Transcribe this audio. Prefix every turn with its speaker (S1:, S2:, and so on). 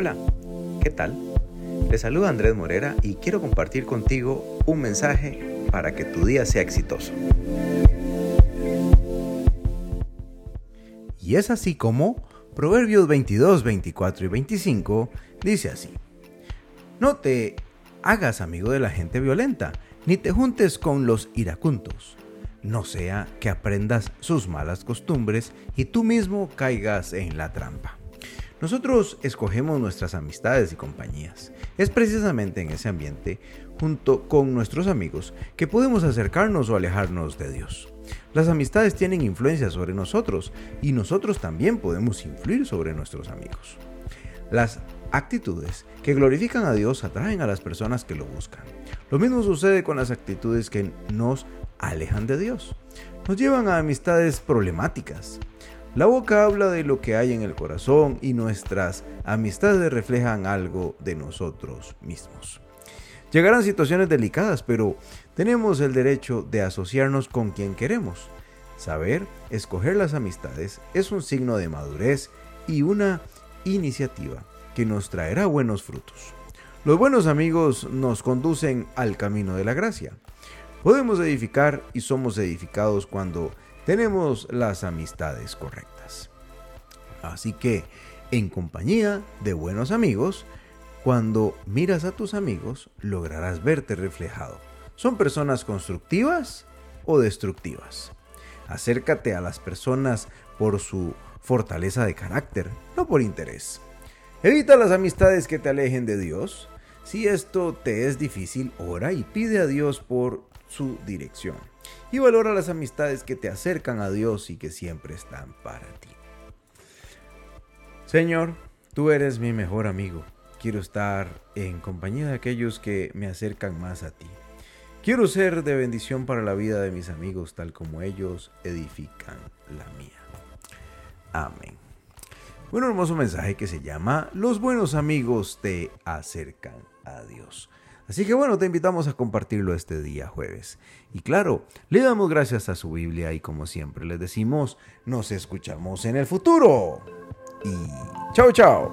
S1: Hola, ¿qué tal? Te saluda Andrés Morera y quiero compartir contigo un mensaje para que tu día sea exitoso. Y es así como Proverbios 22, 24 y 25 dice así. No te hagas amigo de la gente violenta, ni te juntes con los iracuntos, no sea que aprendas sus malas costumbres y tú mismo caigas en la trampa. Nosotros escogemos nuestras amistades y compañías. Es precisamente en ese ambiente, junto con nuestros amigos, que podemos acercarnos o alejarnos de Dios. Las amistades tienen influencia sobre nosotros y nosotros también podemos influir sobre nuestros amigos. Las actitudes que glorifican a Dios atraen a las personas que lo buscan. Lo mismo sucede con las actitudes que nos alejan de Dios. Nos llevan a amistades problemáticas, la boca habla de lo que hay en el corazón y nuestras amistades reflejan algo de nosotros mismos. Llegarán situaciones delicadas, pero tenemos el derecho de asociarnos con quien queremos. Saber escoger las amistades es un signo de madurez y una iniciativa que nos traerá buenos frutos. Los buenos amigos nos conducen al camino de la gracia. Podemos edificar y somos edificados cuando tenemos las amistades correctas. Así que, en compañía de buenos amigos, cuando miras a tus amigos, lograrás verte reflejado. ¿Son personas constructivas o destructivas? Acércate a las personas por su fortaleza de carácter, no por interés. Evita las amistades que te alejen de Dios. Si esto te es difícil, ora y pide a Dios por su dirección y valora las amistades que te acercan a Dios y que siempre están para ti. Señor, tú eres mi mejor amigo. Quiero estar en compañía de aquellos que me acercan más a ti. Quiero ser de bendición para la vida de mis amigos tal como ellos edifican la mía. Amén. Un hermoso mensaje que se llama Los buenos amigos te acercan a Dios. Así que bueno, te invitamos a compartirlo este día jueves. Y claro, le damos gracias a su Biblia y como siempre les decimos, nos escuchamos en el futuro. Y chao, chao.